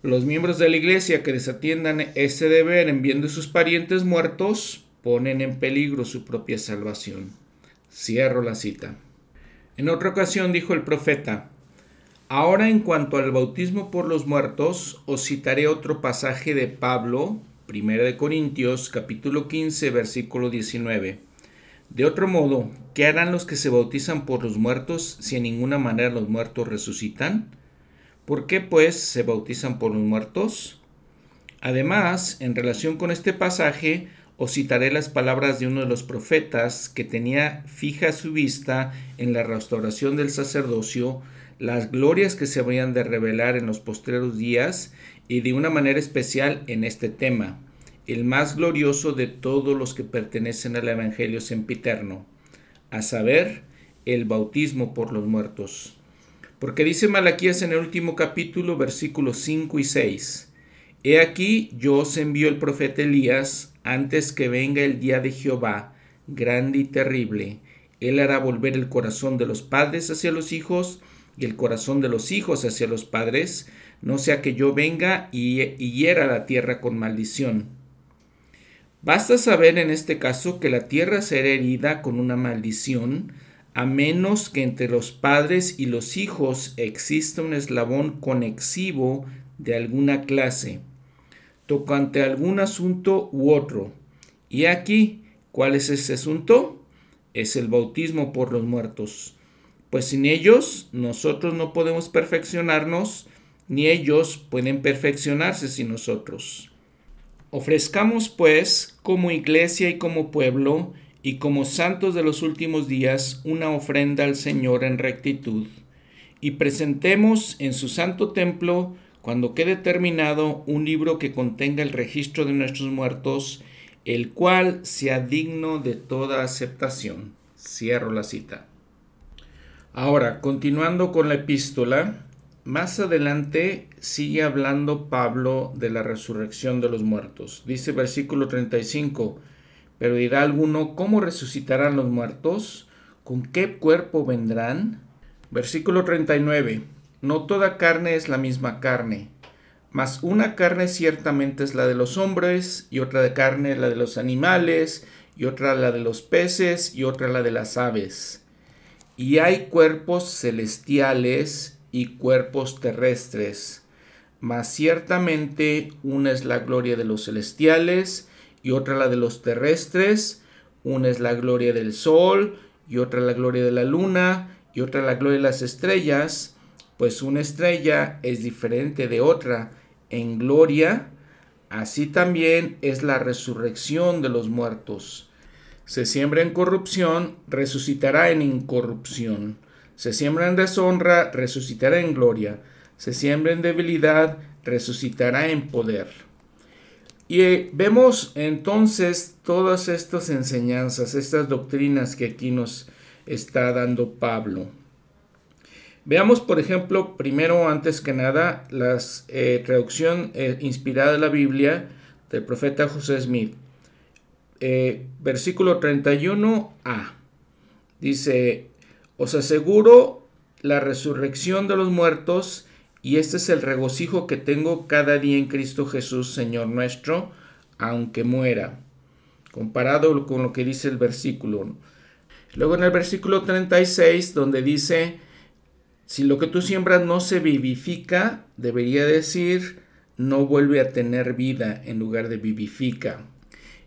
Los miembros de la iglesia que desatiendan ese deber enviando a sus parientes muertos ponen en peligro su propia salvación. Cierro la cita. En otra ocasión dijo el profeta, Ahora en cuanto al bautismo por los muertos, os citaré otro pasaje de Pablo, 1 de Corintios, capítulo 15, versículo 19. De otro modo, ¿qué harán los que se bautizan por los muertos si en ninguna manera los muertos resucitan? ¿Por qué pues se bautizan por los muertos? Además, en relación con este pasaje, os citaré las palabras de uno de los profetas que tenía fija su vista en la restauración del sacerdocio, las glorias que se habrían de revelar en los postreros días y de una manera especial en este tema, el más glorioso de todos los que pertenecen al Evangelio sempiterno, a saber, el bautismo por los muertos. Porque dice Malaquías en el último capítulo, versículos 5 y 6, He aquí yo os envío el profeta Elías antes que venga el día de Jehová, grande y terrible. Él hará volver el corazón de los padres hacia los hijos y el corazón de los hijos hacia los padres, no sea que yo venga y, hiera la tierra con maldición. Basta saber en este caso que la tierra será herida con una maldición, a menos que entre los padres y los hijos exista un eslabón conexivo de alguna clase, tocante algún asunto u otro. Y aquí, ¿cuál es ese asunto? Es el bautismo por los muertos. Pues sin ellos nosotros no podemos perfeccionarnos, ni ellos pueden perfeccionarse sin nosotros. Ofrezcamos pues como iglesia y como pueblo y como santos de los últimos días una ofrenda al Señor en rectitud, y presentemos en su santo templo, cuando quede terminado, un libro que contenga el registro de nuestros muertos, el cual sea digno de toda aceptación. Cierro la cita. Ahora, continuando con la epístola, más adelante sigue hablando Pablo de la resurrección de los muertos. Dice versículo 35, pero dirá alguno, ¿cómo resucitarán los muertos? ¿Con qué cuerpo vendrán? Versículo 39. No toda carne es la misma carne, mas una carne ciertamente es la de los hombres, y otra de carne la de los animales, y otra la de los peces, y otra la de las aves. Y hay cuerpos celestiales y cuerpos terrestres, mas ciertamente una es la gloria de los celestiales, y otra la de los terrestres, una es la gloria del sol, y otra la gloria de la luna, y otra la gloria de las estrellas, pues una estrella es diferente de otra en gloria, así también es la resurrección de los muertos. Se siembra en corrupción, resucitará en incorrupción. Se siembra en deshonra, resucitará en gloria. Se siembra en debilidad, resucitará en poder. Y eh, vemos entonces todas estas enseñanzas, estas doctrinas que aquí nos está dando Pablo. Veamos, por ejemplo, primero, antes que nada, la eh, traducción eh, inspirada de la Biblia del profeta José Smith. versículo 31a. Dice, os aseguro la resurrección de los muertos y este es el regocijo que tengo cada día en Cristo Jesús, Señor nuestro, aunque muera. Comparado con lo que dice el versículo. Luego en el versículo 36, donde dice, si lo que tú siembras no se vivifica, debería decir, no vuelve a tener vida en lugar de vivifica.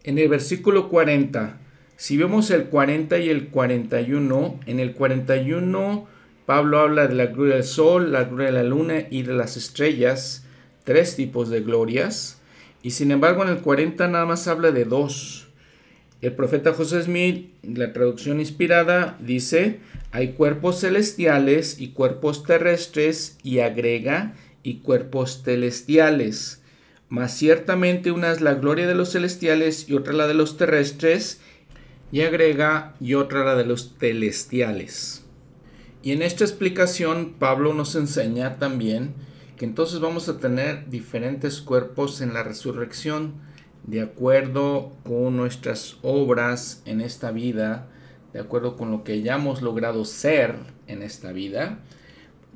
En el versículo 40, si vemos el 40 y el 41, en el 41 Pablo habla de la gloria del sol, la gloria de la luna y de las estrellas, tres tipos de glorias, y sin embargo en el 40 nada más habla de dos. El profeta José Smith, la traducción inspirada, dice, hay cuerpos celestiales y cuerpos terrestres y agrega, y cuerpos celestiales. Mas ciertamente una es la gloria de los celestiales y otra la de los terrestres, y agrega, y otra la de los celestiales. Y en esta explicación Pablo nos enseña también que entonces vamos a tener diferentes cuerpos en la resurrección de acuerdo con nuestras obras en esta vida, de acuerdo con lo que hayamos logrado ser en esta vida.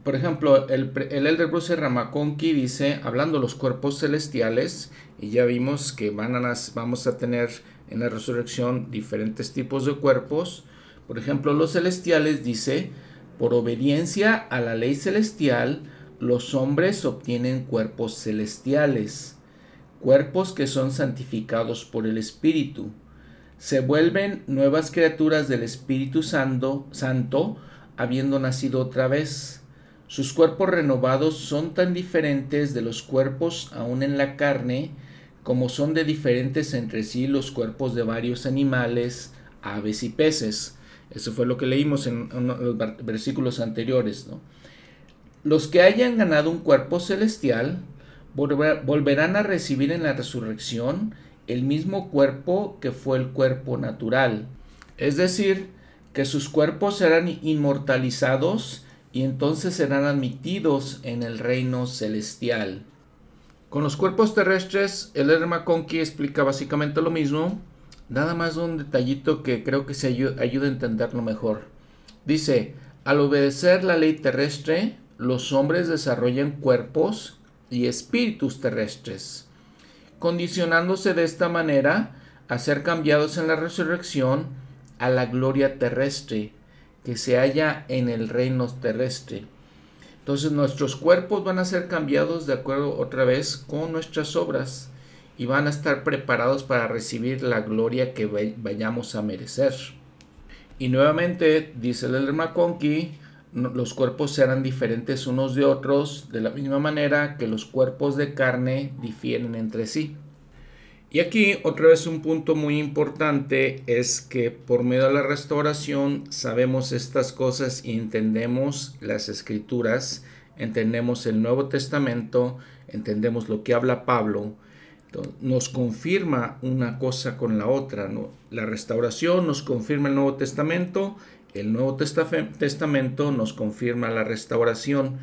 Por ejemplo, el, el Elder Bruce Ramakonki dice, hablando de los cuerpos celestiales, y ya vimos que van a, vamos a tener en la resurrección diferentes tipos de cuerpos. Por ejemplo, los celestiales dice, por obediencia a la ley celestial, los hombres obtienen cuerpos celestiales, cuerpos que son santificados por el Espíritu. Se vuelven nuevas criaturas del Espíritu Santo, Santo habiendo nacido otra vez. Sus cuerpos renovados son tan diferentes de los cuerpos aún en la carne, como son de diferentes entre sí los cuerpos de varios animales, aves y peces. Eso fue lo que leímos en, los versículos anteriores. Los que hayan ganado un cuerpo celestial volverán a recibir en la resurrección el mismo cuerpo que fue el cuerpo natural. Es decir, que sus cuerpos serán inmortalizados y entonces serán admitidos en el reino celestial. Con los cuerpos terrestres, el Conqui explica básicamente lo mismo, Nada más un detallito que creo que se ayuda, ayuda a entenderlo mejor. Dice, al obedecer la ley terrestre, los hombres desarrollan cuerpos y espíritus terrestres, condicionándose de esta manera a ser cambiados en la resurrección a la gloria terrestre que se halla en el reino terrestre. Entonces nuestros cuerpos van a ser cambiados de acuerdo otra vez con nuestras obras y van a estar preparados para recibir la gloria que vayamos a merecer. Y nuevamente, dice el McConkie, los cuerpos serán diferentes unos de otros de la misma manera que los cuerpos de carne difieren entre sí. Y aquí otra vez un punto muy importante es que por medio de la restauración sabemos estas cosas y entendemos las escrituras, entendemos el Nuevo Testamento, entendemos lo que habla Pablo, nos confirma una cosa con la otra. La restauración nos confirma el Nuevo Testamento, el Nuevo Testamento nos confirma la restauración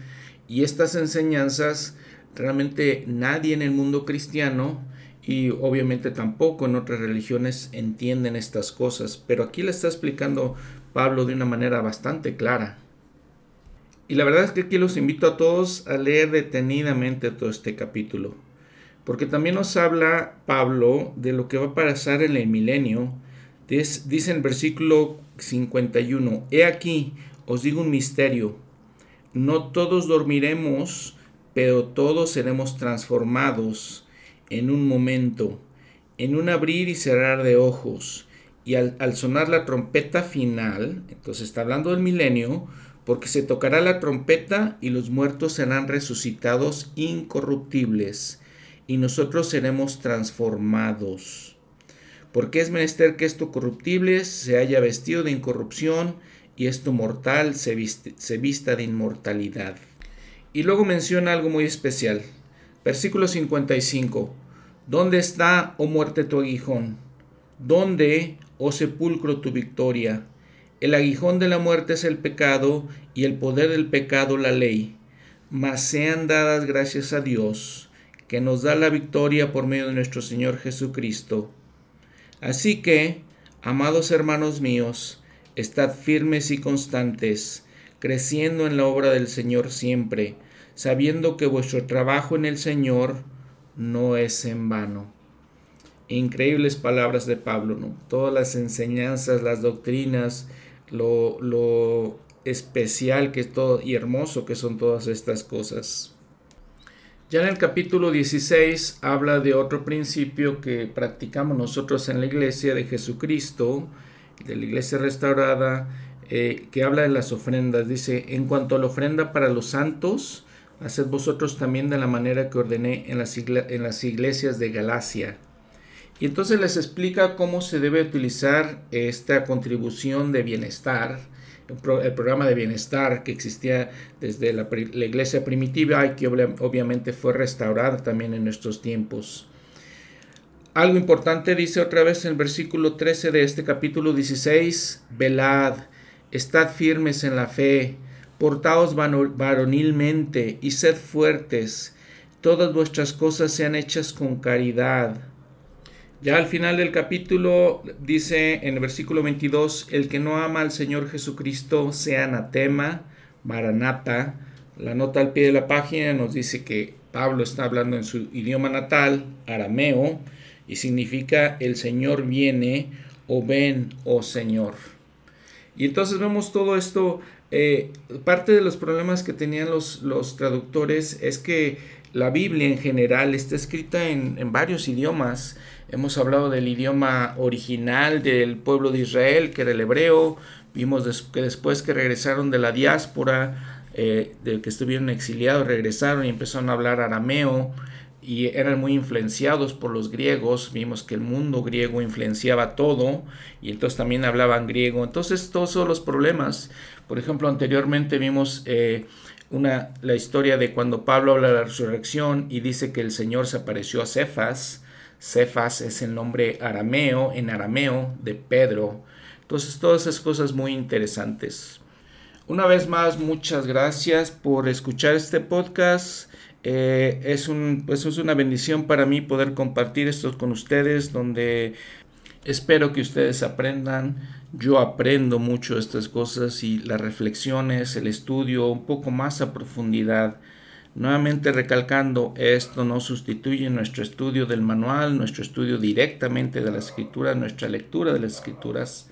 y estas enseñanzas realmente nadie en el mundo cristiano y obviamente tampoco en otras religiones entienden estas cosas, pero aquí le está explicando Pablo de una manera bastante clara. Y la verdad es que aquí los invito a todos a leer detenidamente todo este capítulo, porque también nos habla Pablo de lo que va a pasar en el milenio. Dice en versículo 51, He aquí, os digo un misterio, no todos dormiremos, pero todos seremos transformados en un momento, en un abrir y cerrar de ojos, y al, sonar la trompeta final, entonces está hablando del milenio, porque se tocará la trompeta y los muertos serán resucitados incorruptibles, y nosotros seremos transformados. Porque es menester que esto corruptible se haya vestido de incorrupción y esto mortal se, se vista de inmortalidad. Y luego menciona algo muy especial. Versículo 55. ¿Dónde está, oh muerte, tu aguijón? ¿Dónde, oh sepulcro, tu victoria? El aguijón de la muerte es el pecado y el poder del pecado la ley. Mas sean dadas gracias a Dios, que nos da la victoria por medio de nuestro Señor Jesucristo. Así que, amados hermanos míos, estad firmes y constantes, creciendo en la obra del Señor siempre, sabiendo que vuestro trabajo en el Señor no es en vano. Increíbles palabras de Pablo, ¿no? Todas las enseñanzas, las doctrinas, lo, lo especial que es todo y hermoso que son todas estas cosas. Ya en el capítulo 16 habla de otro principio que practicamos nosotros en la iglesia de Jesucristo, de la iglesia restaurada, eh, que habla de las ofrendas. Dice, en cuanto a la ofrenda para los santos, haced vosotros también de la manera que ordené en las, en las iglesias de Galacia. Y entonces les explica cómo se debe utilizar esta contribución de bienestar, el programa de bienestar que existía desde la, iglesia primitiva y que obviamente fue restaurada también en nuestros tiempos. Algo importante dice otra vez en el versículo 13 de este capítulo 16, velad, estad firmes en la fe, portaos varonilmente y sed fuertes, todas vuestras cosas sean hechas con caridad. Ya al final del capítulo dice en el versículo 22, el que no ama al Señor Jesucristo sea anatema, maranata. La nota al pie de la página nos dice que Pablo está hablando en su idioma natal, arameo, y significa el Señor viene o ven, oh Señor. Y entonces vemos todo esto eh, parte de los problemas que tenían los, los, traductores es que la Biblia en general está escrita en, varios idiomas. Hemos hablado del idioma original del pueblo de Israel, que era el hebreo. Vimos que después que regresaron de la diáspora, eh, de que estuvieron exiliados, regresaron y empezaron a hablar arameo y eran muy influenciados por los griegos. Vimos que el mundo griego influenciaba todo y entonces también hablaban griego. Entonces todos son los problemas. Por ejemplo, anteriormente vimos eh, una, la historia de cuando Pablo habla de la resurrección y dice que el Señor se apareció a Cefas. Cefas es el nombre arameo, en arameo, de Pedro. Entonces todas esas cosas muy interesantes. Una vez más, muchas gracias por escuchar este podcast. Eh, es, un, pues es una bendición para mí poder compartir esto con ustedes, donde espero que ustedes aprendan. Yo aprendo mucho estas cosas y las reflexiones, el estudio un poco más a profundidad Nuevamente recalcando, esto no sustituye nuestro estudio del manual, nuestro estudio directamente de la escritura, nuestra lectura de las escrituras.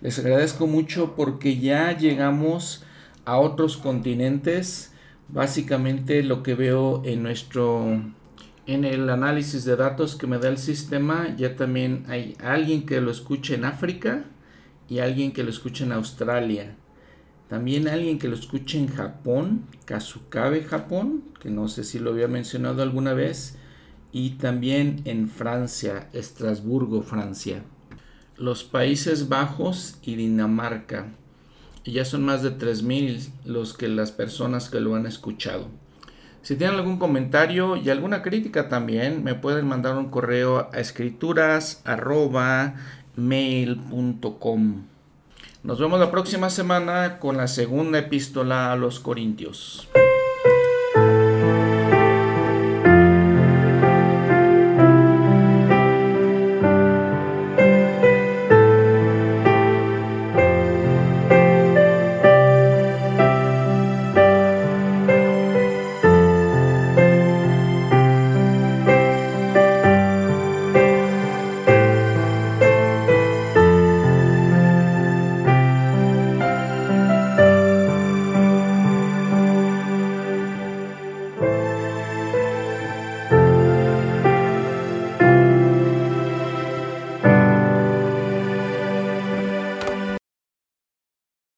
Les agradezco mucho porque ya llegamos a otros continentes. Básicamente lo que veo en nuestro en el análisis de datos que me da el sistema, ya también hay alguien que lo escucha en África y alguien que lo escucha en Australia. También alguien que lo escuche en Japón, Kasukabe, Japón, que no sé si lo había mencionado alguna vez, y también en Francia, Estrasburgo, Francia. Los Países Bajos y Dinamarca. Y ya son más de 3.000 los que las personas que lo han escuchado. Si tienen algún comentario y alguna crítica también, me pueden mandar un correo a escrituras@mail.com. Nos vemos la próxima semana con la segunda epístola a los Corintios.